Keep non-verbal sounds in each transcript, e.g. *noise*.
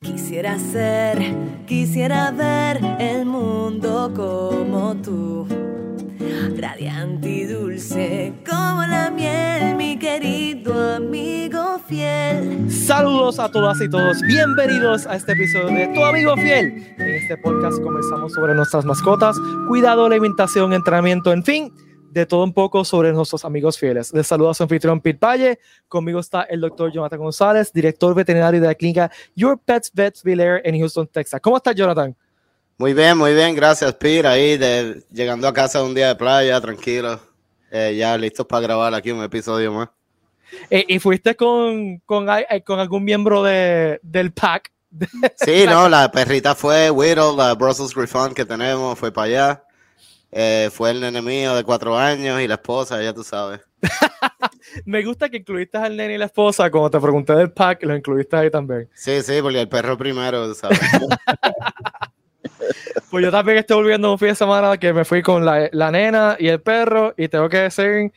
Quisiera ser, quisiera ver el mundo como tú. Radiante y dulce como la miel, mi querido amigo fiel. Saludos a todas y todos, bienvenidos a este episodio de Tu Amigo Fiel. En este podcast comenzamos sobre nuestras mascotas, cuidado, alimentación, entrenamiento, en fin, de todo un poco sobre nuestros amigos fieles. Les saluda su anfitrión Pete Valle. Conmigo está el doctor Jonathan González, director veterinario de la clínica Your Pets Vets Villair en Houston, Texas. ¿Cómo estás, Jonathan? Muy bien, muy bien, gracias, Pete. Ahí de, llegando a casa un día de playa, tranquilo. Eh, ya listos para grabar aquí un episodio más. Eh, ¿Y fuiste con, con, con algún miembro de, del pack? Sí, no, la perrita fue Whittle, la Brussels Griffon que tenemos, fue para allá. Eh, fue el nene mío de cuatro años y la esposa, ya tú sabes. *laughs* Me gusta que incluiste al nene y la esposa, como te pregunté del pack, lo incluiste ahí también. Sí, sí, porque el perro primero, ¿sabes? *laughs* pues yo también estoy volviendo un fin de semana que me fui con la, la, nena y el perro y tengo que decir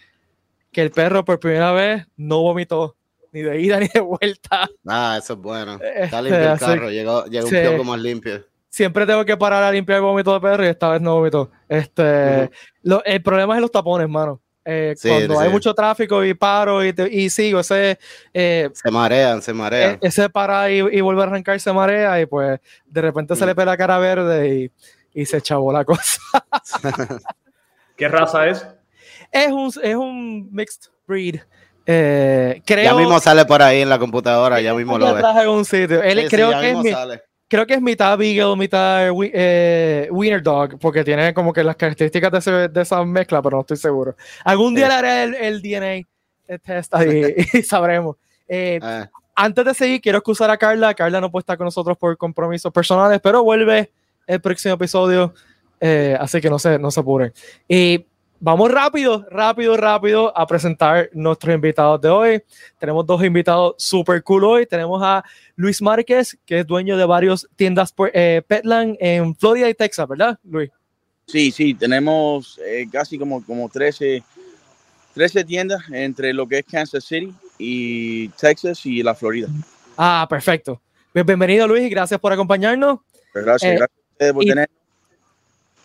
que el perro por primera vez no vomitó ni de ida *laughs* ni de vuelta. Ah, eso es bueno. Está limpio el carro, llegó, llegó sí. un poco más limpio siempre tengo que parar a limpiar el vómito de perro y esta vez no vomitó. Este, uh -huh. lo, el problema es los tapones, mano. Eh, sí, cuando sí. hay mucho tráfico y paro y, te, y sigo, ese. Eh, se marean, se marean. Ese para y, y vuelve a arrancar se marea y pues de repente uh -huh. se le pega la cara verde y, y se chavó la cosa. *laughs* ¿Qué raza es? Es un, es un mixed breed. Eh, creo, ya mismo sale por ahí en la computadora, ya mismo lo ves. En un sitio. Él, sí, creo sí, que es mi, sale creo que es mitad Beagle, mitad eh, Wiener Dog, porque tiene como que las características de, ese, de esa mezcla, pero no estoy seguro. Algún día le haré el, el DNA test y, *laughs* y sabremos. Eh, ah. Antes de seguir, quiero excusar a Carla. Carla no puede estar con nosotros por compromisos personales, pero vuelve el próximo episodio, eh, así que no se, no se apuren. Y vamos rápido, rápido, rápido a presentar nuestros invitados de hoy. Tenemos dos invitados super cool hoy. Tenemos a Luis Márquez, que es dueño de varias tiendas por, eh, Petland en Florida y Texas, ¿verdad, Luis? Sí, sí, tenemos eh, casi como, como 13, 13 tiendas entre lo que es Kansas City y Texas y la Florida. Ah, perfecto. Bienvenido, Luis, y gracias por acompañarnos. Pues gracias, eh, gracias por tener.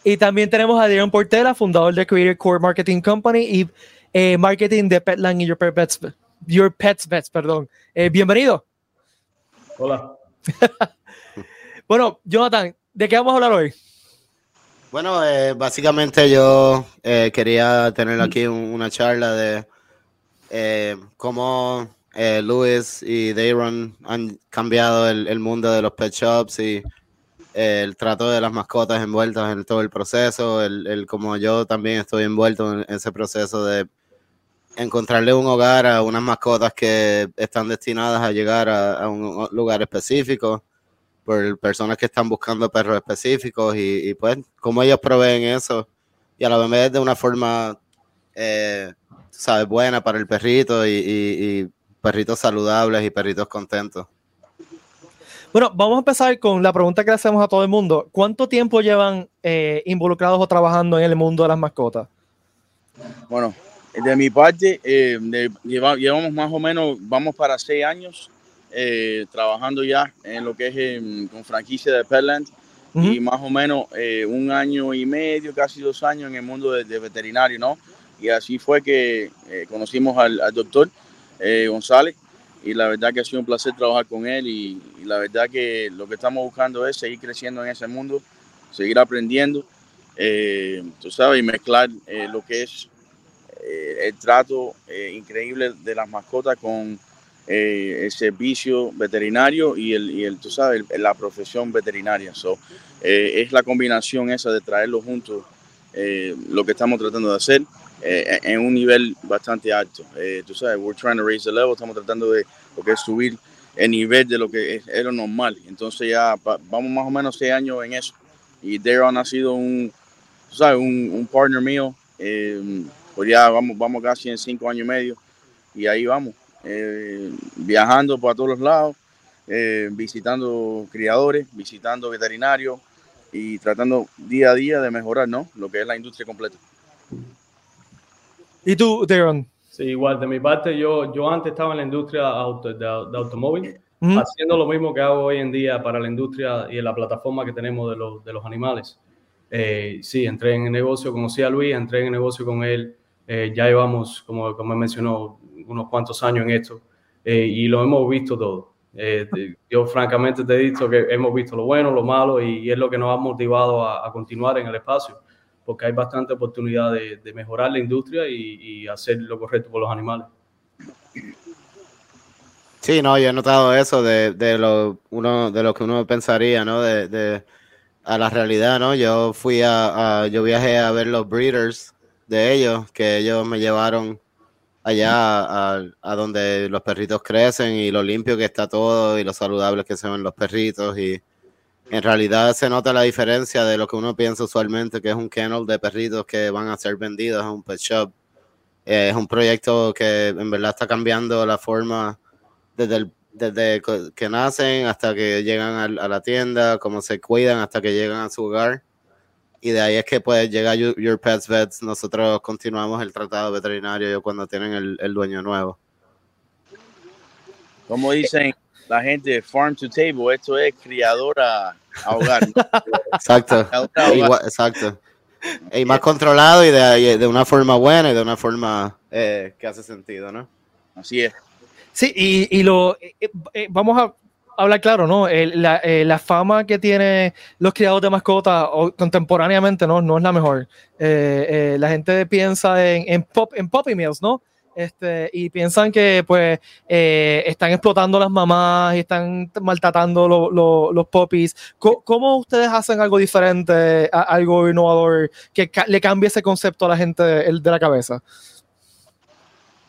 Y también tenemos a Dion Portela, fundador de Creator Core Marketing Company y eh, marketing de Petland y Your Pets, Your Pets Vets, perdón. Eh, bienvenido. Hola. *laughs* bueno, Jonathan, ¿de qué vamos a hablar hoy? Bueno, eh, básicamente yo eh, quería tener aquí un, una charla de eh, cómo Luis y Dayron han cambiado el, el, mundo de los pet shops y el trato de las mascotas envueltas en todo el proceso, el, el como yo también estoy envuelto en ese proceso de encontrarle un hogar a unas mascotas que están destinadas a llegar a, un lugar específico por personas que están buscando perros específicos y, y, pues como ellos proveen eso. Y a la vez de una forma eh, sabes buena para el perrito y, perritos saludables y perritos contentos bueno vamos a empezar con la pregunta que le hacemos a todo el mundo ¿cuánto tiempo llevan eh, involucrados o trabajando en el mundo de las mascotas? bueno de mi parte, eh, de, lleva, llevamos más o menos, vamos para seis años eh, trabajando ya en lo que es eh, con franquicia de Petland uh -huh. y más o menos eh, un año y medio, casi dos años en el mundo de, de veterinario, ¿no? Y así fue que eh, conocimos al, al doctor eh, González y la verdad que ha sido un placer trabajar con él y, la verdad que lo que estamos buscando es seguir creciendo en ese mundo, seguir aprendiendo, tú sabes, y mezclar lo que es eh, el trato eh, increíble de las mascotas con eh, el servicio veterinario y el, tú sabes, la profesión veterinaria. So, es la combinación esa de traerlo juntos, lo que estamos tratando de hacer en un nivel bastante alto. tú sabes, we're trying to raise the level, estamos tratando de lo subir el nivel de lo que es, normal. Entonces ya vamos más o menos seis años en eso. Y Darren ha sido un, tú sabes, un, partner mío. Eh, pues ya vamos, vamos casi en cinco años y medio y ahí vamos, eh, viajando por todos los lados, eh, visitando criadores, visitando veterinarios y tratando día a día de mejorar ¿no? lo que es la industria completa. ¿Y tú, Darren? Sí, igual, de mi parte, yo, yo antes estaba en la industria auto, de, de automóvil, haciendo lo mismo que hago hoy en día para la industria y en la plataforma que tenemos de los, de los animales. Eh, sí, entré en el negocio, conocí a Luis, entré en el negocio con él. eh, ya llevamos, como, como mencionó, unos cuantos años en esto eh, y lo hemos visto todo. Eh, yo francamente te he dicho que hemos visto lo bueno, lo malo y, y es lo que nos ha motivado a, a continuar en el espacio, porque hay bastante oportunidad de, de mejorar la industria y, y hacer lo correcto por los animales. Sí, no, yo he notado eso de, de lo uno de lo que uno pensaría, ¿no? De, de a la realidad, ¿no? Yo fui a, yo viajé a ver los breeders de ellos, que ellos me llevaron allá a, a donde los perritos crecen y lo limpio que está todo y lo saludables que se ven los perritos y en realidad se nota la diferencia de lo que uno piensa usualmente que es un kennel de perritos que van a ser vendidos a un pet shop. Eh, es un proyecto que en verdad está cambiando la forma desde, el- desde que nacen hasta que llegan a, la tienda, cómo se cuidan hasta que llegan a su hogar. Y de ahí es que pues llega Your, Your Pets Vets. Nosotros continuamos el tratado veterinario cuando tienen el, el dueño nuevo. Como dicen la gente, farm to table, esto es criador a, hogar. ¿no? Exacto. Criador a hogar. Igual- exacto. Y más controlado y de, de una forma buena y de una forma eh, que hace sentido, ¿no? Así es. Sí, y, y lo eh, eh, vamos a hablar claro, ¿no? El- la, eh, la fama que tiene los criados de mascotas contemporáneamente no, no es la mejor. Eh, eh, la gente piensa en, en, pop, en puppy mills, ¿no? Este, y piensan que pues eh, están explotando las mamás y están maltratando lo- lo- los. Co- ¿Cómo ustedes hacen algo diferente, a- algo innovador, que ca- le cambie ese concepto a la gente el de la cabeza?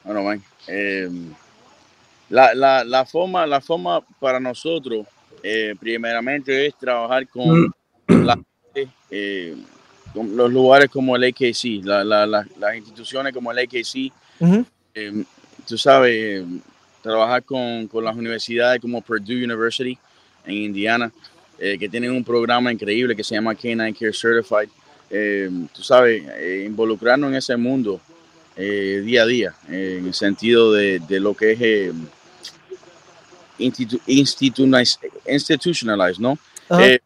Bueno, man. eh, la, la, la, forma, la forma para nosotros, eh, primeramente, es trabajar con, la, eh, con los lugares como el AKC, la, la, la, las instituciones como el AKC. Eh, tú sabes, eh, trabajar con, con, las universidades como Purdue University en Indiana, eh, que tienen un programa increíble que se llama Canine Care Certified. Eh, tú sabes, eh, involucrarnos en ese mundo eh, día a día, en el sentido de, de lo que es eh, institu institucionalize, institutionalized, ¿no?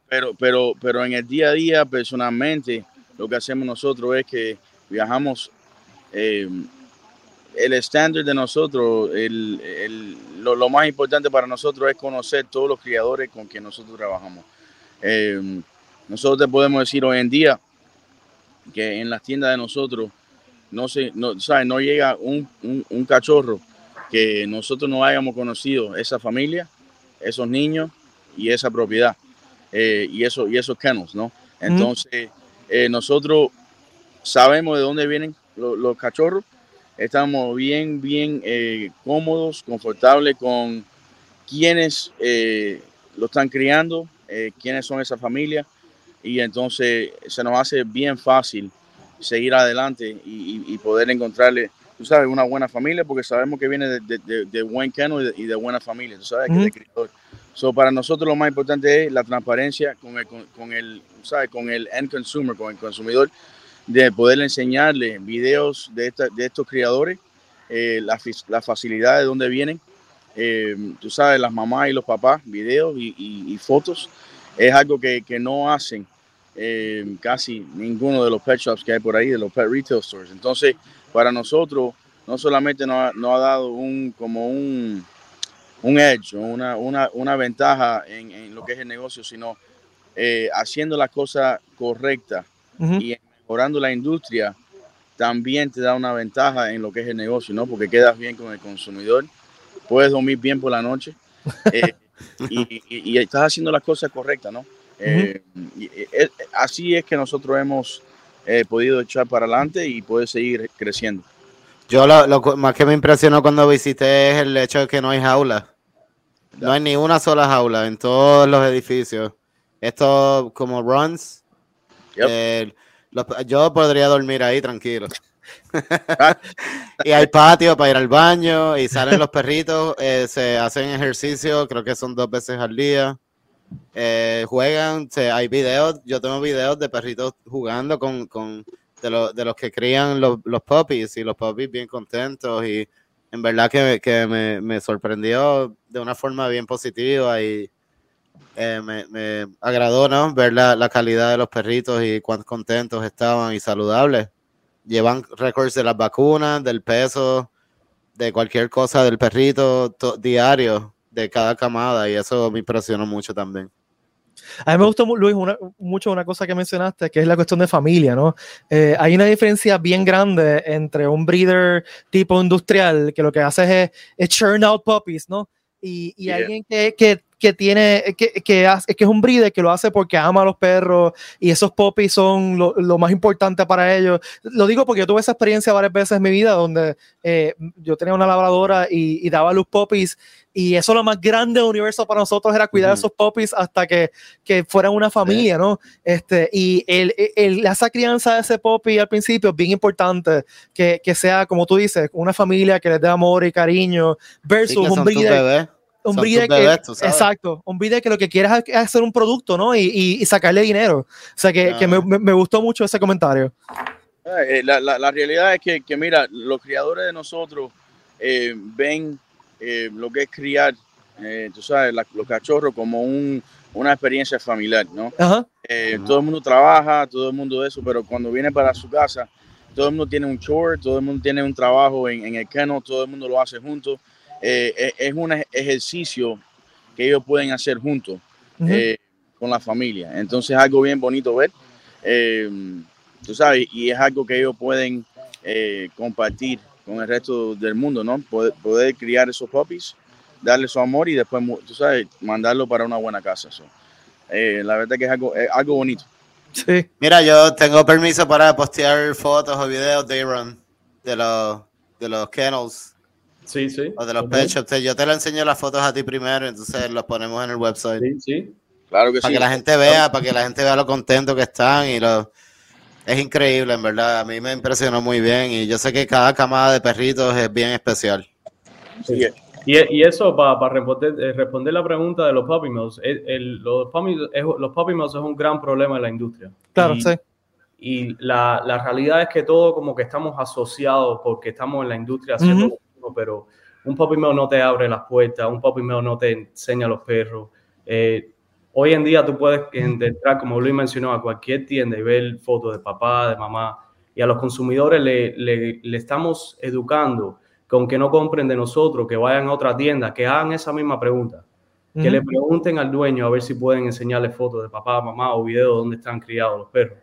Pero, pero, pero en el día a día, personalmente, lo que hacemos nosotros es que viajamos. El estándar de nosotros, el, el, lo, lo, más importante para nosotros es conocer todos los criadores con quien nosotros trabajamos. Eh, nosotros te podemos decir hoy en día que en las tiendas de nosotros no, se, no, ¿sabes? no llega un, un, un cachorro que nosotros no hayamos conocido esa familia, esos niños y esa propiedad eh, y, eso, y esos kennels, ¿no? Entonces, eh, nosotros sabemos de dónde vienen los, los cachorros estamos bien, bien eh, cómodos, confortables con quienes eh, lo están criando, eh, quiénes son esa familia, y entonces se nos hace bien fácil seguir adelante y, y, y poder encontrarle, tú sabes, una buena familia, porque sabemos que viene de, de, de, de buen cano y de, y de, buena familia, tú sabes, que es de criador. So, para nosotros lo más importante es la transparencia con el, con, con el, ¿sabes? con el end consumer, con el consumidor, de poder enseñarle videos de, esta, de estos criadores, eh, la, la, facilidad de dónde vienen, eh, tú sabes, las mamás y los papás, videos y, y, y fotos, es algo que, que no hacen eh, casi ninguno de los pet shops que hay por ahí, de los pet retail stores. Entonces, para nosotros, no solamente nos ha, nos ha dado un, como un, un edge, una, una, una ventaja en, en, lo que es el negocio, sino eh, haciendo la cosa correcta uh -huh. y mejorando la industria, también te da una ventaja en lo que es el negocio, ¿no? Porque quedas bien con el consumidor, puedes dormir bien por la noche eh, *laughs* y, y, y, estás haciendo las cosas correctas, ¿no? Eh, uh -huh. y, eh, así es que nosotros hemos eh, podido echar para adelante y poder seguir creciendo. Yo lo, lo, más que me impresionó cuando visité es el hecho de que no hay jaula. No hay ni una sola jaula en todos los edificios. Esto como runs. Yep. Eh, los, yo podría dormir ahí tranquilo. *laughs* y hay patio para ir al baño y salen los perritos, eh, se hacen ejercicio, creo que son dos veces al día. Eh, juegan, se, hay videos, yo tengo videos de perritos jugando con, con de, lo, de los que crían los, los puppies y los puppies bien contentos y en verdad que, que me, me, sorprendió de una forma bien positiva y eh, me, me, agradó ¿no? ver la, la, calidad de los perritos y cuán contentos estaban y saludables. Llevan récords de las vacunas, del peso, de cualquier cosa del perrito diario de cada camada y eso me impresionó mucho también. A mí me gustó, Luis, mucho una cosa que mencionaste, que es la cuestión de familia, ¿no? Eh, hay una diferencia bien grande entre un breeder tipo industrial, que lo que hace es, es churn out puppies, ¿no? Y, y alguien que, que que tiene, que, que, hace, que es un breeder que lo hace porque ama a los perros y esos poppies son lo, lo, más importante para ellos. Lo digo porque yo tuve esa experiencia varias veces en mi vida donde eh, yo tenía una labradora y, y daba los poppies y eso lo más grande del universo para nosotros era cuidar uh -huh. esos poppies hasta que, que fueran una familia, ¿no? Este, y el, el, esa crianza de ese poppy al principio es bien importante, que, que sea, como tú dices, una familia que les dé amor y cariño versus sí, un breeder un breeder que, exacto, un breeder que lo que quiere es hacer un producto, ¿no? Y, y, y sacarle dinero. O sea, que, que me, me, gustó mucho ese comentario. Eh, la, la, la, realidad es que, que, mira, los criadores de nosotros eh, ven eh, lo que es criar, eh, tú sabes, la, los cachorros como un, una experiencia familiar, ¿no? Uh -huh. Todo el mundo trabaja, todo el mundo eso, pero cuando viene para su casa, todo el mundo tiene un chore, todo el mundo tiene un trabajo en, en el kennel, todo el mundo lo hace juntos eh, es un ejercicio que ellos pueden hacer juntos uh -huh. eh, con la familia. Entonces es algo bien bonito ver, eh, tú sabes, y es algo que ellos pueden eh, compartir con el resto del mundo, ¿no? Poder, poder, criar esos puppies, darle su amor y después, tú sabes, mandarlo para una buena casa. So, eh, la verdad que es algo, es algo bonito. Sí. Mira, yo tengo permiso para postear fotos o videos de Aaron, de los, de los kennels Sí, sí. O de los pet shops. Yo te lo enseño las fotos a ti primero, entonces los ponemos en el website. Sí, sí. Claro que para sí. que la gente vea, para que la gente vea lo contento que están y lo... Es increíble, en verdad. A mí me impresionó muy bien y yo sé que cada camada de perritos es bien especial. Sí. Y, y eso, para, para responder, eh, responder, la pregunta de los puppy mills, el, el, los, puppy, es, los puppy mills es un gran problema en la industria. Claro, y, sí. Y la, la, realidad es que todo como que estamos asociados porque estamos en la industria haciendo... Uh -huh pero un puppy mill no te abre las puertas, un puppy mill no te enseña a los perros. Eh, hoy en día tú puedes entrar, como Luis mencionó, a cualquier tienda y ver fotos de papá, de mamá, y a los consumidores le, le, le, estamos educando con que no compren de nosotros, que vayan a otra tienda, que hagan esa misma pregunta, que uh -huh. le pregunten al dueño a ver si pueden enseñarle fotos de papá, mamá o videos donde están criados los perros.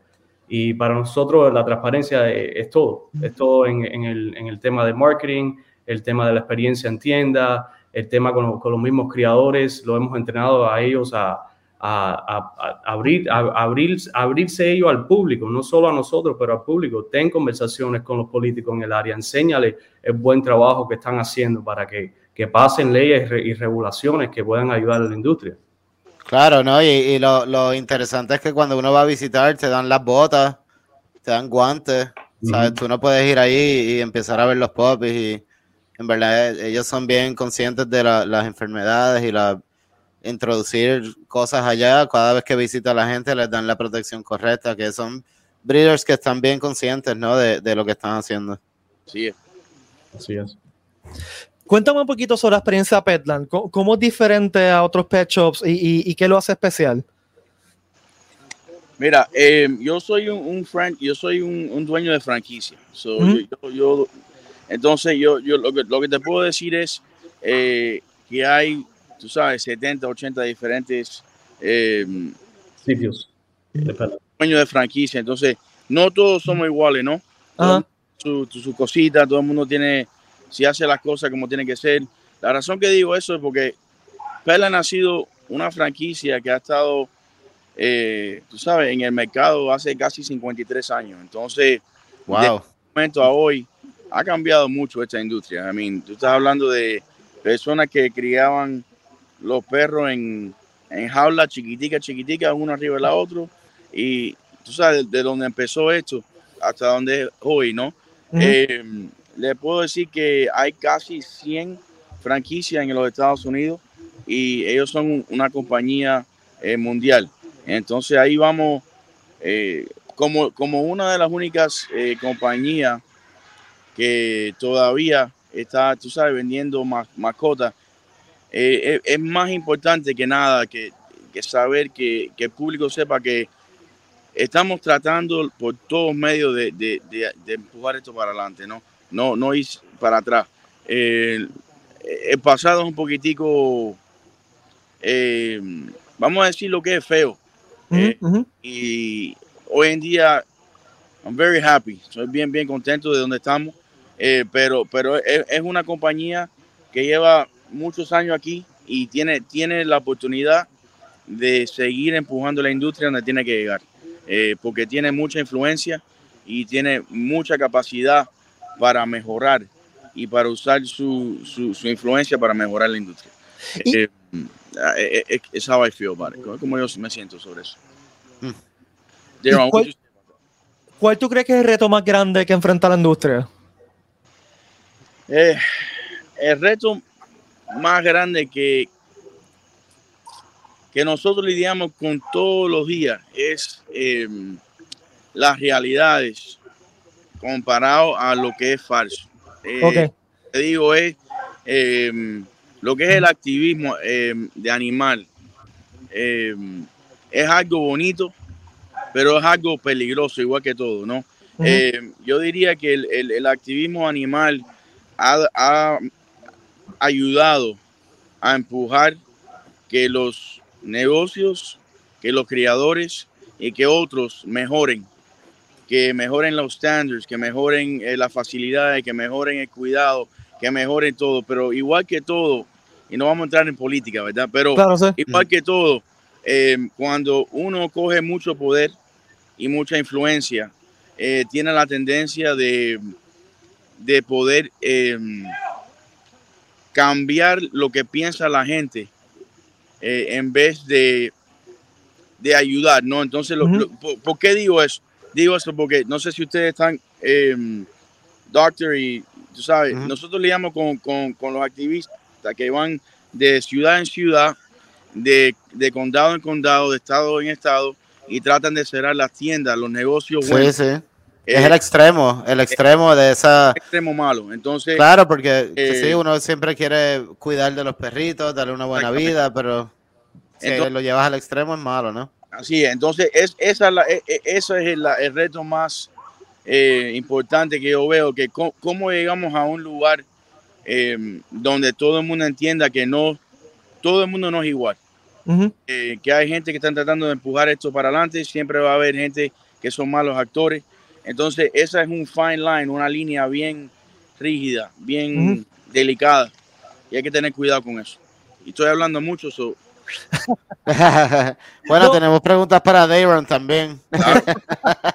Y para nosotros la transparencia es, es todo, es todo en, en, el, en el tema de marketing, el tema de la experiencia en tienda, el tema con, los, con los mismos criadores, lo hemos entrenado a ellos a, a, a, a abrir, abrir, abrirse ellos al público, no solo a nosotros, pero al público. Ten conversaciones con los políticos en el área, enséñale el buen trabajo que están haciendo para que, que pasen leyes y regulaciones que puedan ayudar a la industria. Claro, ¿no? Y, y lo, lo, interesante es que cuando uno va a visitar te dan las botas, te dan guantes, ¿sabes? Uh -huh. Tú no puedes ir ahí y empezar a ver los popis y en verdad ellos son bien conscientes de la, las enfermedades y la introducir cosas allá. Cada vez que visita a la gente les dan la protección correcta, que son breeders que están bien conscientes ¿no? de, de lo que están haciendo. Sí, así es. Cuéntame un poquito sobre la experiencia Petland. ¿Cómo, cómo es diferente a otros pet shops y, y, y qué lo hace especial? Mira, eh, yo soy un, un fran yo soy un, un, dueño de franquicia. So, mm yo, yo, entonces, yo, yo lo, que, lo que te puedo decir es eh, que hay, tú sabes, 70, 80 diferentes eh, sitios. Dueños de franquicia. Entonces, no todos somos iguales, ¿no? Uh -huh. su, su, su, cosita, todo el mundo tiene, si hace las cosas como tiene que ser. La razón que digo eso es porque Pelan ha sido una franquicia que ha estado, eh, tú sabes, en el mercado hace casi 53 años. Entonces, wow. de momento a hoy, ha cambiado mucho esta industria. I mean, tú estás hablando de personas que criaban los perros en, en jaulas chiquiticas, chiquiticas, uno arriba de la otra. Y tú sabes de, de dónde empezó esto hasta donde es hoy, ¿no? Uh -huh. eh, le puedo decir que hay casi 100 franquicias en los Estados Unidos y ellos son una compañía eh, mundial. Entonces ahí vamos eh, como, como una de las únicas compañías que todavía está, tú sabes, vendiendo mascotas, eh, es, más importante que nada que, que saber que, que, el público sepa que estamos tratando por todos medios de, de, de, empujar esto para adelante, ¿no? No, no ir para atrás. el pasado es un poquitico, eh, vamos a decir lo que es feo. Eh, y hoy en día, I'm very happy. Soy bien, bien contento de donde estamos. Eh, pero pero es, es, una compañía que lleva muchos años aquí y tiene, tiene la oportunidad de seguir empujando la industria donde tiene que llegar. Eh, porque tiene mucha influencia y tiene mucha capacidad para mejorar y para usar su, su, su influencia para mejorar la industria. Eh, es how I feel about it. Como yo me siento sobre eso. Mm. ¿Cuál, ¿Cuál, tú crees que es el reto más grande que enfrenta la industria? Eh, el reto más grande que, que nosotros lidiamos con todos los días es eh, las realidades comparado a lo que es falso. Eh, okay. Te digo, es eh, lo que es el activismo eh, de animal es algo bonito, pero es algo peligroso, igual que todo, ¿no? yo diría que el, el, el activismo animal ha, ha, ayudado a empujar que los negocios, que los criadores y que otros mejoren, que mejoren los standards, que mejoren eh, las facilidades, que mejoren el cuidado, que mejoren todo, pero igual que todo, y no vamos a entrar en política, ¿verdad? Pero claro, sí. igual que todo, eh, cuando uno coge mucho poder y mucha influencia, eh, tiene la tendencia de, de poder eh, cambiar lo que piensa la gente eh, en vez de, de, ayudar, ¿no? Entonces, lo, uh -huh. lo, ¿por, ¿por, qué digo eso? Digo eso porque no sé si ustedes están, doctor, y tú sabes, uh -huh. nosotros lidiamos con, con, con los activistas que van de ciudad en ciudad, de, de, condado en condado, de estado en estado, y tratan de cerrar las tiendas, los negocios. Sí, buenos. sí. Eh, es el extremo, el extremo de esa. Extremo malo. Entonces. Claro, porque eh, sí, uno siempre quiere cuidar de los perritos, darle una buena vida, pero si entonces, lo llevas al extremo es malo, ¿no? Así es. Entonces, es, esa, la, es, eso es el, el reto más eh, importante que yo veo, que cómo, cómo llegamos a un lugar eh, donde todo el mundo entienda que no, todo el mundo no es igual. Uh -huh. eh, que hay gente que están tratando de empujar esto para adelante, siempre va a haber gente que son malos actores. Entonces, esa es un fine line, una línea bien rígida, bien uh -huh. delicada. Y hay que tener cuidado con eso. Y estoy hablando mucho, so. *laughs* bueno, no. tenemos preguntas para Dayron también. Claro.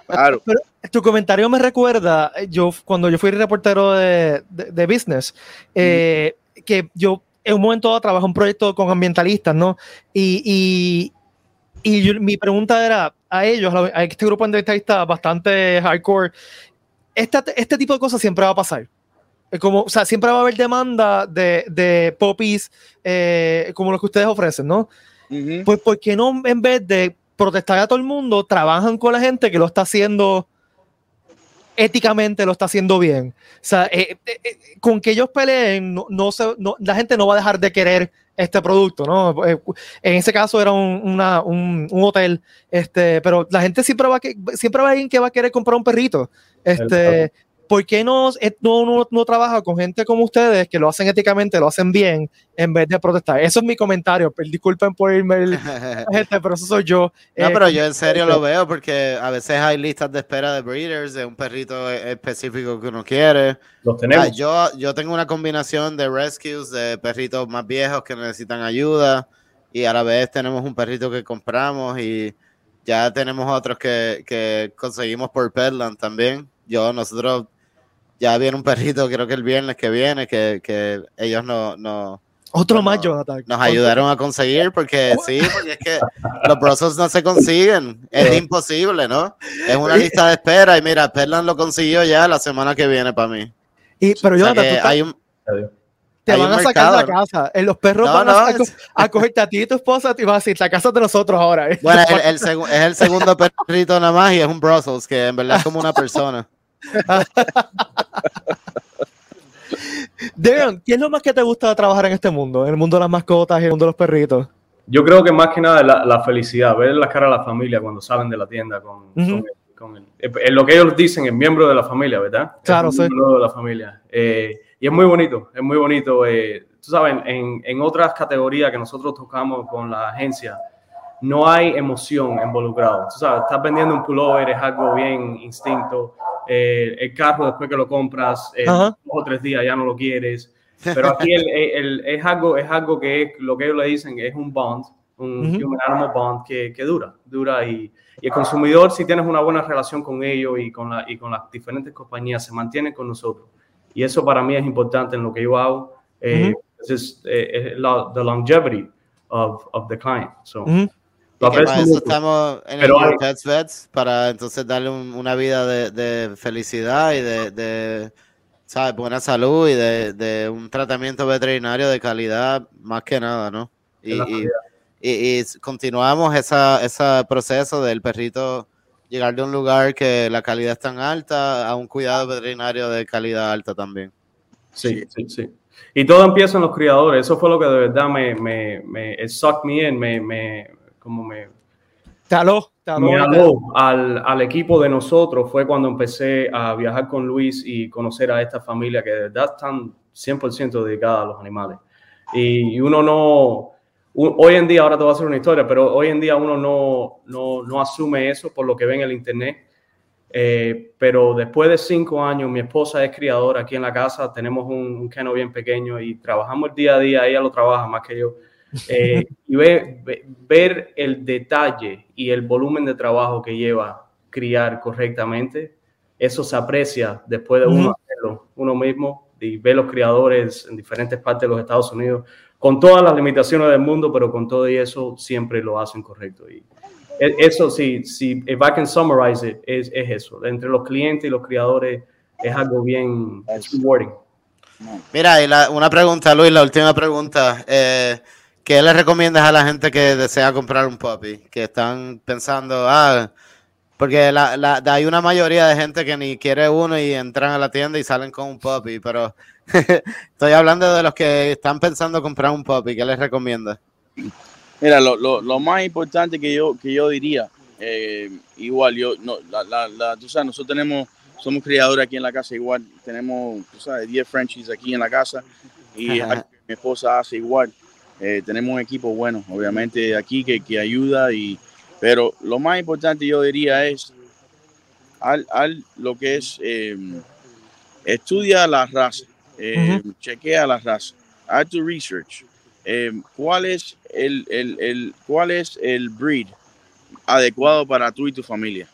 claro. Pero tu comentario me recuerda, yo cuando yo fui reportero de, de, de business, eh, -huh. que yo en un momento dado trabajé un proyecto con ambientalistas, ¿no? Y, y, y yo, mi pregunta era a ellos, a este grupo ambientalistas bastante hardcore, este, este tipo de cosas siempre va a pasar. Como, o sea, siempre va a haber demanda de, de poppies eh, como los que ustedes ofrecen, ¿no? Uh -huh. Pues, ¿por qué no en vez de protestar a todo el mundo, trabajan con la gente que lo está haciendo éticamente lo está haciendo bien. O sea, eh, eh, eh, con que ellos peleen, no, no, se, no, la gente no va a dejar de querer este producto, ¿no? En ese caso era un, una, un, hotel, este, pero la gente siempre va, a, siempre va a alguien que va a querer comprar un perrito. Este, ¿Por qué no, no, no, no, trabaja con gente como ustedes que lo hacen éticamente, lo hacen bien, en vez de protestar? Eso es mi comentario. Disculpen por irme, el, *laughs* gente, pero eso soy yo. No, eh, pero yo en serio lo veo porque a veces hay listas de espera de breeders, de un perrito específico que uno quiere. Los tenemos. Ah, yo, yo tengo una combinación de rescues, de perritos más viejos que necesitan ayuda y a la vez tenemos un perrito que compramos y ya tenemos otros que, que conseguimos por Petland también. Yo, nosotros ya viene un perrito, creo que el viernes que viene, que, que ellos no, no otro bueno, más, Jonathan. Nos ayudaron a conseguir porque sí, porque es que los Brussels no se consiguen. Es imposible, ¿no? Es una lista de espera y mira, Perlan lo consiguió ya la semana que viene para mí. Y, pero Jonathan, o sea hay un, te hay van a sacar mercado, la casa. ¿no? Los perros no, van a, no, es... a, cogerte a ti y tu esposa y vas a decir, la casa de nosotros ahora. Bueno, el, el es el segundo perrito nada más y es un Brussels, que en verdad es como una persona. Darren, ¿qué es lo más que te gusta de trabajar en este mundo? En el mundo de las mascotas y el mundo de los perritos. Yo creo que más que nada la, la felicidad, ver la cara de la familia cuando salen de la tienda con, con, el- con el- eh, lo que ellos dicen, el miembro de la familia, ¿verdad? Claro, Es sí. miembro de la familia. Eh, y es muy bonito, es muy bonito. eh, tú sabes, en, en otras categorías que nosotros tocamos con la agencia, no hay emoción involucrada. Tú sabes, estás vendiendo un pullover, es algo bien instinto. Eh, el carro, después que lo compras, eh, dos o tres días ya no lo quieres. Pero aquí el, el- es, algo, es algo que es lo que ellos le dicen, es un bond, un Ujú. human animal bond que, que dura, dura y, y el consumidor, si tienes una buena relación con ellos y con, la, y con las diferentes compañías, se mantiene con nosotros. Y eso para mí es importante en lo que yo hago. Eh, es, eh, es la the longevity of, of the client. So, lo Y que para eso estamos en Pero el hay- Pets Vets, para entonces darle un- una vida de, de felicidad y de, de, ¿sabes? buena salud y de, de un tratamiento veterinario de calidad, más que nada, ¿no? Y, y, y- y continuamos esa, ese proceso del perrito llegar de un lugar que la calidad es tan alta a un cuidado veterinario de calidad alta también. Sí, sí, sí. Y todo empieza en los criadores. Eso fue lo que de verdad me, me, me it sucked me in, me, me, como me, Te aló, te aló. me aló al, al equipo de nosotros. Fue cuando empecé a viajar con Luis y conocer a esta familia que de verdad están 100% dedicada a los animales. Y, y uno no, hoy en día, ahora te voy a hacer una historia, pero hoy en día uno no, no, no asume eso por lo que ve en el internet. Eh, pero después de cinco años, mi esposa es criadora aquí en la casa, tenemos un, un kennel bien pequeño y trabajamos el día a día, ella lo trabaja más que yo. Eh, y ve- ve- ver el detalle y el volumen de trabajo que lleva criar correctamente, eso se aprecia después de uno hacerlo uno mismo y ver los criadores en diferentes partes de los Estados Unidos, con todas las limitaciones del mundo, pero con todo y eso siempre lo hacen correcto. Y e- eso sí, si if I can summarize it, es, es eso. Entre los clientes y los criadores es algo bien it's rewarding. Mira, y la- una pregunta, Luis, la última pregunta. Eh, ¿Qué le recomiendas a la gente que desea comprar un puppy? Que están pensando, ah, porque la, la- hay una mayoría de gente que ni quiere uno y entran a la tienda y salen con un puppy, pero *laughs* estoy hablando de los que están pensando comprar un puppy. ¿Qué les recomiendas? Mira, lo, lo, lo más importante que yo, que yo diría, eh, igual, yo, no, la, la, la- tú sabes, nosotros tenemos, somos criadores aquí en la casa, igual, tenemos, tú sabes, 10 Frenchies aquí en la casa y mi esposa hace igual. Eh, tenemos un equipo bueno, obviamente, aquí que, que ayuda, y, pero lo más importante yo diría es, al, al lo que es, eh, estudia la raza, eh, chequea la raza, haz tu research, eh, cuál es el, el, el- cuál es el breed adecuado para tú y tu familia.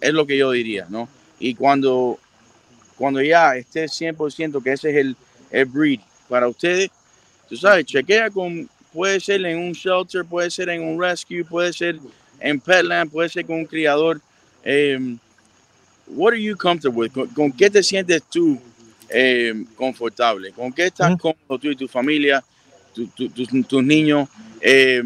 Es lo que yo diría, ¿no? Y cuando, cuando ya estés 100% que ese es el, el breed para ustedes, tú sabes, chequea con, puede ser en un shelter, puede ser en un rescue, puede ser en Petland, puede ser con un criador. Eh, what are you comfortable with? ¿Con, con qué te sientes tú eh, confortable? ¿Con qué estás Ujú. cómodo tú y tu familia, tu- tu- tus, tus niños? Eh,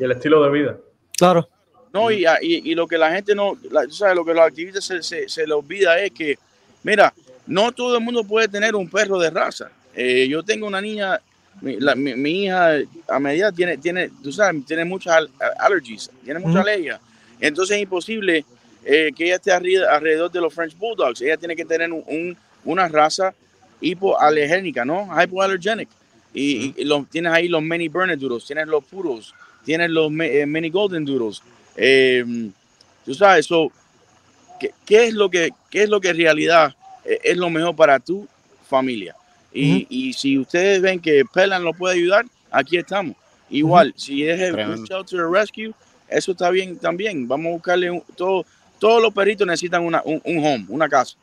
Y el estilo de vida. Claro. no, y, y, y lo que la gente no, la- tú sabes, lo que los activistas se, se, se le olvida es que, mira, no todo el mundo puede tener un perro de raza. Eh, yo tengo una niña, mi, la- mi- mi hija a medida tiene, tiene, tú sabes, tiene muchas al- allergies, tiene mucha Ujú. alergia. Entonces es imposible eh, que ella esté alrededor de los French Bulldogs. Ella tiene que tener un, un- una raza hipoalergénica, ¿no? Hypoallergenic. Y, y los, tienes ahí los mini Bernedoodles, tienes los puros, tienes los eh, mini Golden Doodles. Eh, tú sabes, so, ¿qué, qué es lo que, ¿qué es lo que en realidad eh, es lo mejor para tu familia? Y, y si ustedes ven que Pelan lo puede ayudar, aquí estamos. Igual, si es el shelter rescue, eso está bien también. Vamos a buscarle un- todo. Todos los perritos necesitan una, un, un home, una casa.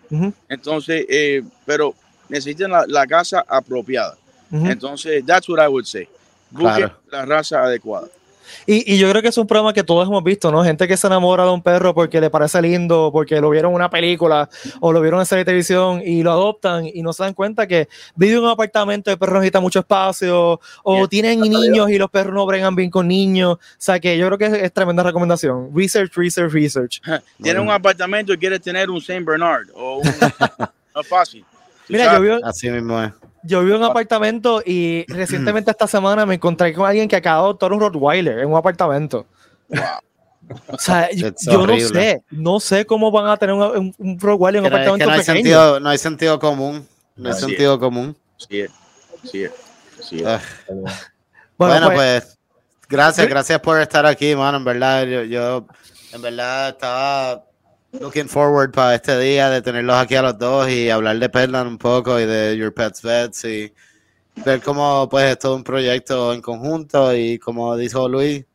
Entonces, eh, pero necesitan la, la casa apropiada. Entonces, that's what I would say. Busquen Claro. la raza adecuada. Y, y yo creo que es un problema que todos hemos visto, ¿no? Gente que se enamora de un perro porque le parece lindo, porque lo vieron en una película o lo vieron en serie de televisión y lo adoptan y no se dan cuenta que vive en un apartamento, el perro necesita mucho espacio o Bien, tienen niños y los perros no bregan bien con niños. O sea que yo creo que es, es tremenda recomendación. Research, research, research. Tienes un apartamento y quieres tener un Saint Bernard o un, *laughs* no es fácil. Mira, yo vivo, Así mismo es. Yo vivo en un apartamento y *clears throat* recientemente esta semana me encontré con alguien que acaba de adoptar un Rottweiler en un apartamento. O sea, *laughs* yo, yo no sé, no sé cómo van a tener un, un, un Rottweiler en un Que no- es que apartamento no hay, pequeño. sentido, no hay sentido común. No hay es. sentido común. Sí, es. Sí, es. Sí. Ah, *laughs* Bueno, Bueno, pues, pues, gracias, Sí. gracias por estar aquí, mano. En verdad, yo, yo en verdad estaba looking forward para este día de tenerlos aquí a los dos y hablar de Perlan un poco y de Your Pets Vets y ver cómo pues es todo un proyecto en conjunto y como dijo Luis,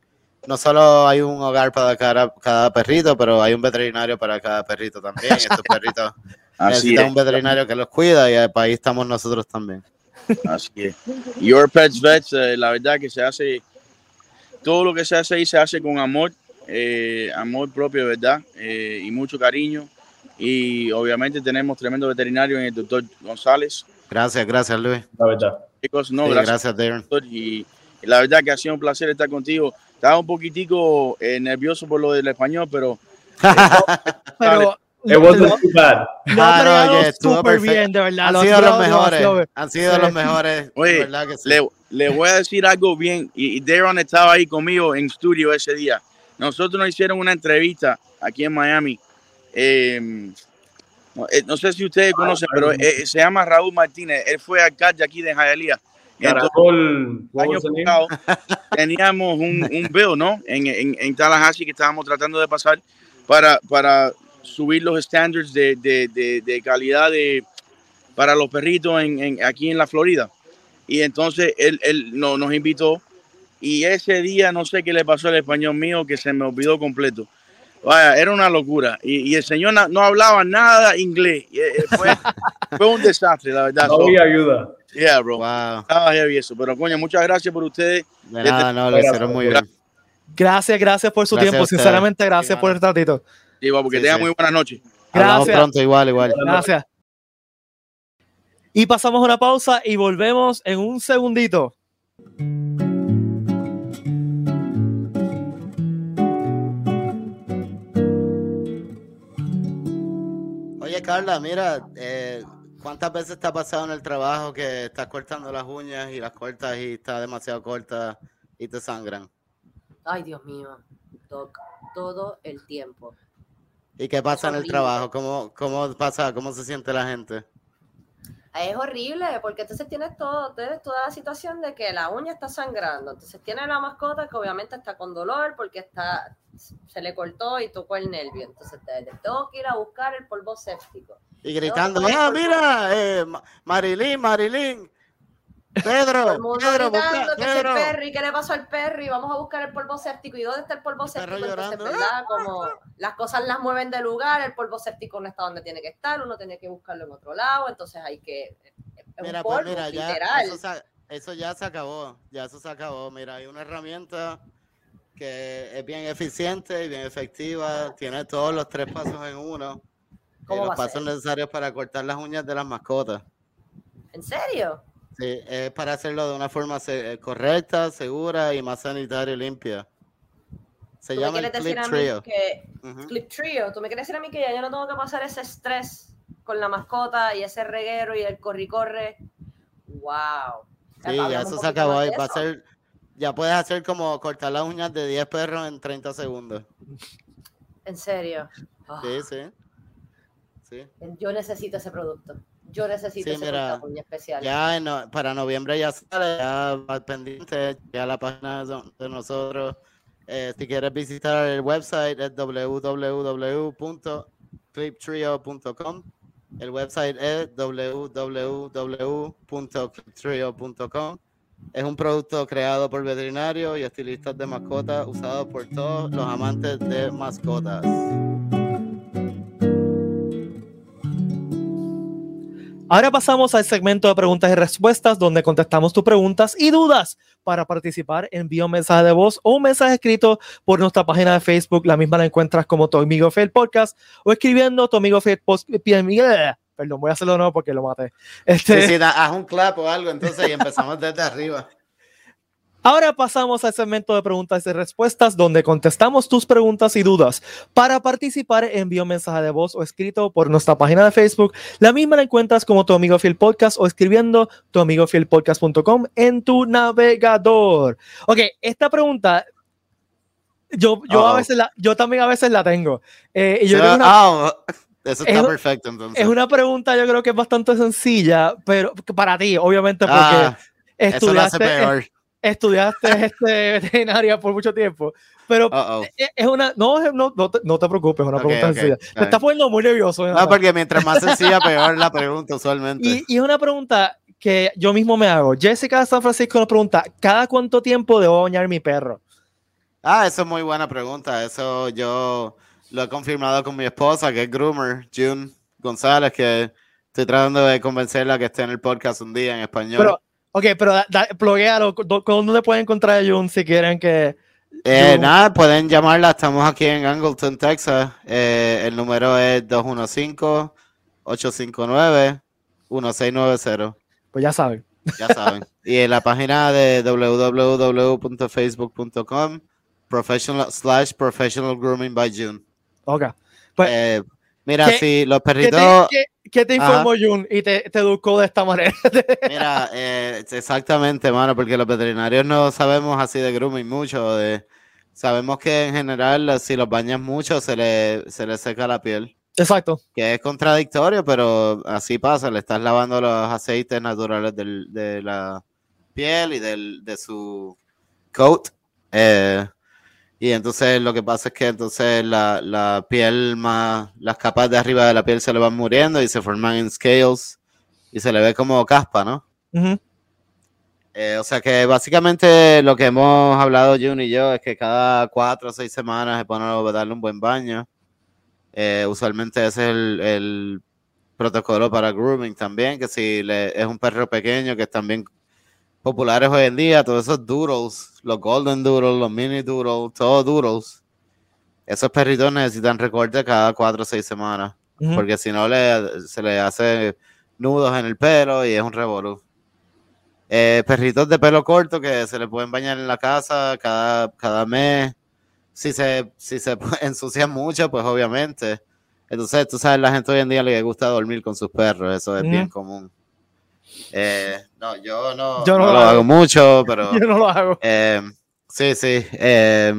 no solo hay un hogar para cada, cada perrito, pero hay un veterinario para cada perrito también. Estos *laughs* perritos necesitan es. un veterinario que los cuida y ahí estamos nosotros también. Así es. Your Pets Vets, eh, la verdad que se hace, todo lo que se hace ahí se hace con amor, eh, amor propio, ¿verdad? Eh, y mucho cariño. Y obviamente tenemos tremendo veterinario en el doctor González. Gracias, gracias Luis. La verdad. Chicos, no, Sí, gracias. gracias, Darren. doctor, Y, y la verdad que ha sido un placer estar contigo. Estaba un poquitico eh, nervioso por lo del español, pero *laughs* pero It wasn't too bad. Ah, no, bregado oye, estuvo súper perfecto. bien, de verdad. Han sido los mejores. bien. Han sido Sí. los mejores. Oye, de verdad que sí. le, le voy a decir algo bien. Y, y Darren estaba ahí conmigo en estudio ese día. Nosotros nos hicieron una entrevista aquí en Miami. Eh, no, eh, no sé si ustedes conocen, pero eh, se llama Raúl Martínez. Él fue alcalde aquí de entonces, Caracol. año pasado *laughs* teníamos un, un bill, ¿no? En, en, en Tallahassee que estábamos tratando de pasar para, para subir los estándares de, de, de, de calidad de, para los perritos en, en- aquí en la Florida. Y entonces él, él no, nos invitó y ese día no sé qué le pasó al español mío que se me olvidó completo. Vaya, era una locura. Y, y el señor no hablaba nada inglés. Y, eh, fue, *laughs* fue un desastre, la verdad. No So, había ayuda. yeah, bro. Wow. Estaba heavy eso. Pero coño, muchas gracias por ustedes. De nada, no, lo hicieron muy bien. Gracias, gracias por su Gracias tiempo. Sinceramente, gracias Sí, por el ratito. Sí, va, porque Sí, tengan sí. muy buenas noches. Hablamos Gracias. pronto, igual, igual. Gracias. Y pasamos una pausa y volvemos en un segundito. Carla, mira, eh, ¿cuántas veces te ha pasado en el trabajo que estás cortando las uñas y las cortas y está demasiado corta y te sangran? Ay, Dios mío, Doc, todo el tiempo. ¿Y qué pasa en el trabajo? ¿Cómo, ¿Cómo pasa? ¿Cómo se siente la gente? Es horrible, porque entonces tienes todo, tienes toda la situación de que la uña está sangrando. Entonces tiene la mascota que obviamente está con dolor porque está, se le cortó y tocó el nervio. Entonces te, te tengo que ir a buscar el polvo séptico. Y gritando, ¡ah, mira! Eh, Ma- Marilyn, Marilyn, Pedro, Pedro, busca- que Pedro. Perry, ¿qué le pasó al Perry? Vamos a buscar el polvo séptico. ¿Y dónde está el polvo El séptico? Entonces. ¿verdad? Como las cosas las mueven de lugar, el polvo séptico no está donde tiene que estar, uno tiene que buscarlo en otro lado, entonces hay que... Es Mira, un pues polvo, mira, ya eso, eso ya se acabó, ya eso se acabó. Mira, hay una herramienta que es bien eficiente y bien efectiva, tiene todos los tres pasos en uno. y ¿Cómo los pasos necesarios para cortar las uñas de las mascotas. ¿En serio? Sí, es para hacerlo de una forma se- eh, correcta, segura y más sanitaria y limpia. Se ¿Tú me llama el Clip Trio. que Ujú. Clip Trio, tú me quieres decir a mí que ya yo no tengo que pasar ese estrés con la mascota y ese reguero y el corri-corre? ¡Wow! Sí, ya eso se acabó. ahí, Va a ser, ya puedes hacer como cortar las uñas de 10 perros en 30 segundos. En serio. Ah, Sí, sí. Sí. Yo necesito ese producto. Yo necesito Sí, ese mira, corta uña especial. Ya no- para noviembre ya sale, ya va pendiente, ya la página de de nosotros. Eh, si quieres visitar el website es www.cliptrio.com. El website es www.cliptrio.com. Es un producto creado por veterinarios y estilistas de mascotas, usado por todos los amantes de mascotas. Ahora pasamos al segmento de preguntas y respuestas, donde contestamos tus preguntas y dudas. Para participar, envía un mensaje de voz o un mensaje escrito por nuestra página de Facebook. La misma la encuentras como Tu Amigo Fiel Podcast o escribiendo Tu Amigo Fiel Post. Perdón, voy a hacerlo de nuevo porque lo maté. Este, Sí, sí, da- haz un clap o algo entonces y empezamos desde arriba. Ahora pasamos al segmento de preguntas y respuestas donde contestamos tus preguntas y dudas. Para participar, envío un mensaje de voz o escrito por nuestra página de Facebook. La misma la encuentras como tu amigo Phil Podcast o escribiendo tu amigo Podcast.com en tu navegador. Ok, esta pregunta yo, yo, a veces la, yo también a veces la tengo. Eh, y yo creo una, eso está perfecto entonces. Es una pregunta yo creo que es bastante sencilla, pero para ti, obviamente, porque Ah, estudiaste, peor. estudiaste *laughs* este, veterinaria por mucho tiempo. Pero Uh-oh. es es una, no, es- no, no, te, no te preocupes, es una pregunta sencilla. está Te estás poniendo muy nervioso. No, porque mientras más sencilla, *laughs* peor la pregunta usualmente. y, y es una pregunta que yo mismo me hago. Jessica de San Francisco nos pregunta, ¿cada cuánto tiempo debo bañar mi perro? Ah, eso es muy buena pregunta. Eso yo lo he confirmado con mi esposa, que es groomer, June González, que estoy tratando de convencerla que esté en el podcast un día en español. Pero, ok, pero da, da, pluguéalo, ¿dó- ¿dónde pueden encontrar a Jun si quieren que... Eh, June? nada, pueden llamarla. Estamos aquí en Angleton, Texas. Eh, el número es 215-859-1690. Pues ya saben. Ya saben. *laughs* y en la página de www.facebook.com professional slash professional grooming by June. Ok. Pues, Eh, mira, ¿qué- si los ¿Qué te, perritos, qué- qué te informó Jun y te, te educó de esta manera? *laughs* mira, eh, exactamente, mano, porque los veterinarios no sabemos así de grooming mucho. De, sabemos que en general, si los bañas mucho, se le, se le seca la piel. Exacto. Que es contradictorio, pero así pasa. Le estás lavando los aceites naturales del- de la piel y del, de su coat. eh, y entonces lo que pasa es que entonces la, la piel más, las capas de arriba de la piel se le van muriendo y se forman en scales y se le ve como caspa, ¿no? Eh, o sea que básicamente lo que hemos hablado Jun y yo es que cada cuatro o seis semanas se pone a darle un buen baño. Eh, usualmente ese es el, el protocolo para grooming también, que si le, es un perro pequeño que bien populares hoy en día, todos esos doodles, los golden doodles, los mini doodles, todos doodles, esos perritos necesitan recorte cada cuatro o seis semanas, porque si no le, se le hace nudos en el pelo y es un revolú. Eh, perritos de pelo corto que se le pueden bañar en la casa cada, cada mes. Si se, si se *laughs* ensucian mucho, pues obviamente. Entonces, tú sabes, la gente hoy en día le gusta dormir con sus perros, eso es bien común. Eh, no, yo no, Yo no no lo hago. hago mucho, pero *laughs* Yo no lo hago. eh, sí, sí. eh,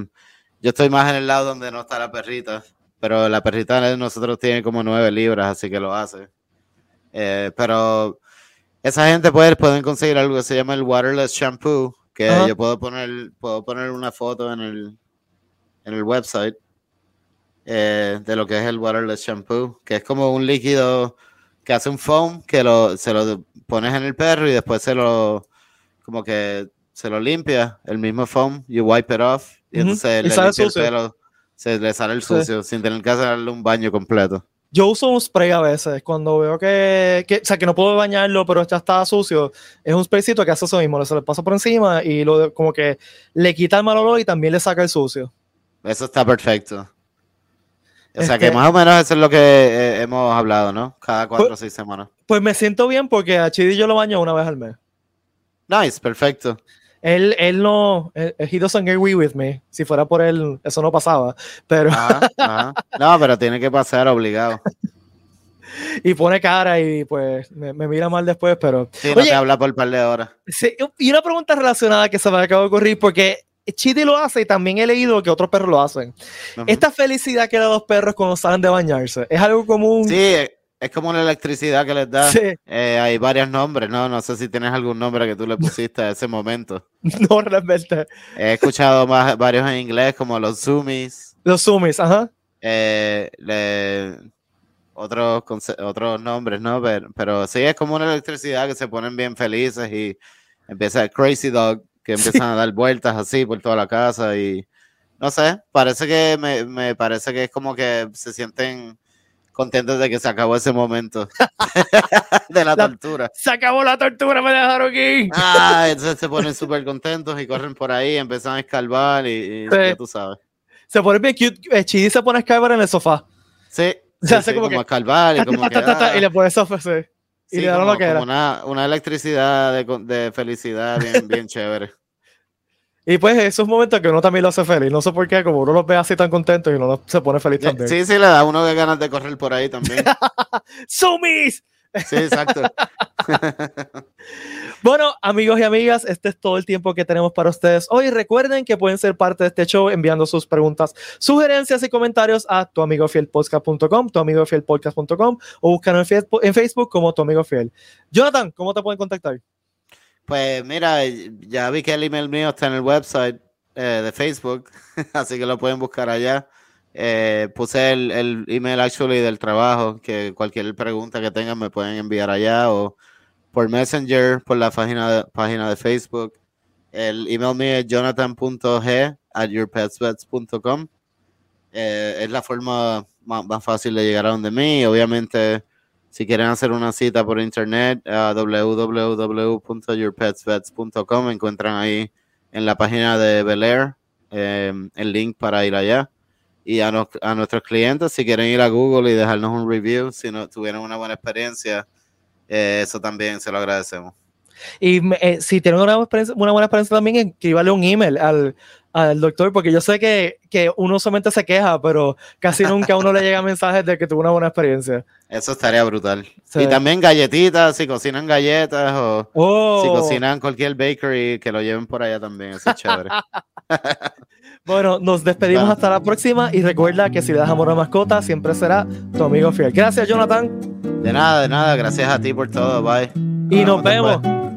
yo estoy más en el lado donde no está la perrita, pero la perrita de nosotros tiene como nueve libras, así que lo hace. Eh, pero esa gente puede, pueden conseguir algo que se llama el waterless shampoo, que yo puedo poner, puedo poner una foto en el, en el website de lo que es el waterless shampoo, que es como un líquido que hace un foam que lo, se lo pones en el perro y después se lo como que se lo limpia el mismo foam, you wipe it off y entonces le sale limpia el sucio. pelo, se le sale el Sí. sucio sin tener que hacerle un baño completo. Yo uso un spray a veces cuando veo que, que- o sea, que no puedo bañarlo, pero ya está sucio. Es un spraycito que hace eso mismo, se le pasa por encima y lo como que le quita el mal olor y también le saca el sucio. Eso está perfecto. O sea que Este- más o menos eso es lo que eh, hemos hablado, ¿no? Cada cuatro o Pues- seis semanas. Pues me siento bien porque a Chidi yo lo baño una vez al mes. Nice, perfecto. Él, él no, él, he doesn't agree with me. Si fuera por él, eso no pasaba. Pero, Ajá, ajá. No, pero tiene que pasar obligado. *laughs* y pone cara y pues me, me mira mal después, pero. Sí, no Oye, te habla por un par de horas. sí, y una pregunta relacionada que se me acaba de ocurrir porque Chidi lo hace y también he leído que otros perros lo hacen. Ujú. Esta felicidad que dan los perros cuando salen de bañarse, ¿es algo común? Sí, es como una electricidad que les da. Sí. Eh, hay varios nombres, ¿no? No sé si tienes algún nombre que tú le pusiste a ese momento. *laughs* No, realmente. He escuchado más, varios en inglés, como los zoomies, Los zoomies, ajá. eh, le- otros, otros nombres, ¿no? Pero, pero sí, es como una electricidad que se ponen bien felices y empieza Crazy Dog, que empiezan a dar vueltas así por toda la casa y no sé, parece que me, me parece que es como que se sienten contentos de que se acabó ese momento *laughs* de la La- tortura. Se acabó la tortura, me dejaron aquí. Ah, entonces se ponen súper contentos y corren por ahí, empiezan a escarbar y, y Sí. ya tú sabes. Se pone bien cute. eh, Chidi se pone a escarbar en el sofá. Sí, Se sí, hace sí, como como, que- escarbar y como ta, que, ta, ta, ta, ah, y le pone sofá, sí. Y le como, lo que era. una, una electricidad de, de felicidad bien, *laughs* bien chévere. Y pues esos momentos que uno también lo hace feliz. No sé por qué, como uno los ve así tan contentos y uno se pone feliz también. Sí, sí, le da uno de ganas de correr por ahí también. *laughs* ¡Sumis! Sí, exacto. *laughs* bueno, amigos y amigas, este es todo el tiempo que tenemos para ustedes hoy. Recuerden que pueden ser parte de este show enviando sus preguntas, sugerencias y comentarios a tuamigofielpodcast.com, tuamigofielpodcast.com o búscanos en, Facebook como Tu Amigo Fiel. Jonathan, ¿cómo te pueden contactar? Pues mira, ya vi que el email mío está en el website eh, de Facebook, *laughs* así que lo pueden buscar allá. Eh, puse el, el, email actually del trabajo, que cualquier pregunta que tengan me pueden enviar allá o por Messenger, por la página página de Facebook. El email mío es jonathan.g at yourpetsvets.com. Eh, es la forma más, más, fácil de llegar a donde mí. Obviamente, si quieren hacer una cita por internet, uh, www.yourpetsvets.com, encuentran ahí en la página de Bel Air eh, el link para ir allá y a, a, nuestros clientes, si quieren ir a Google y dejarnos un review, si no tuvieron una buena experiencia, eh, eso también se lo agradecemos. Y eh, si tienen una, una, buena experiencia también, escríbale un email al, al doctor, porque yo sé que, que, uno solamente se queja, pero casi nunca a uno le llega *laughs* mensajes de que tuvo una buena experiencia. Eso estaría brutal. Sí. Y también galletitas, si cocinan galletas o oh. si cocinan cualquier bakery, que lo lleven por allá también, eso es chévere. *laughs* Bueno, nos despedimos hasta la próxima y recuerda que si le das amor a mascota, siempre será tu amigo fiel. Gracias, Jonathan. De nada, de nada. Gracias a ti por todo. Bye. Y nos vemos. Después.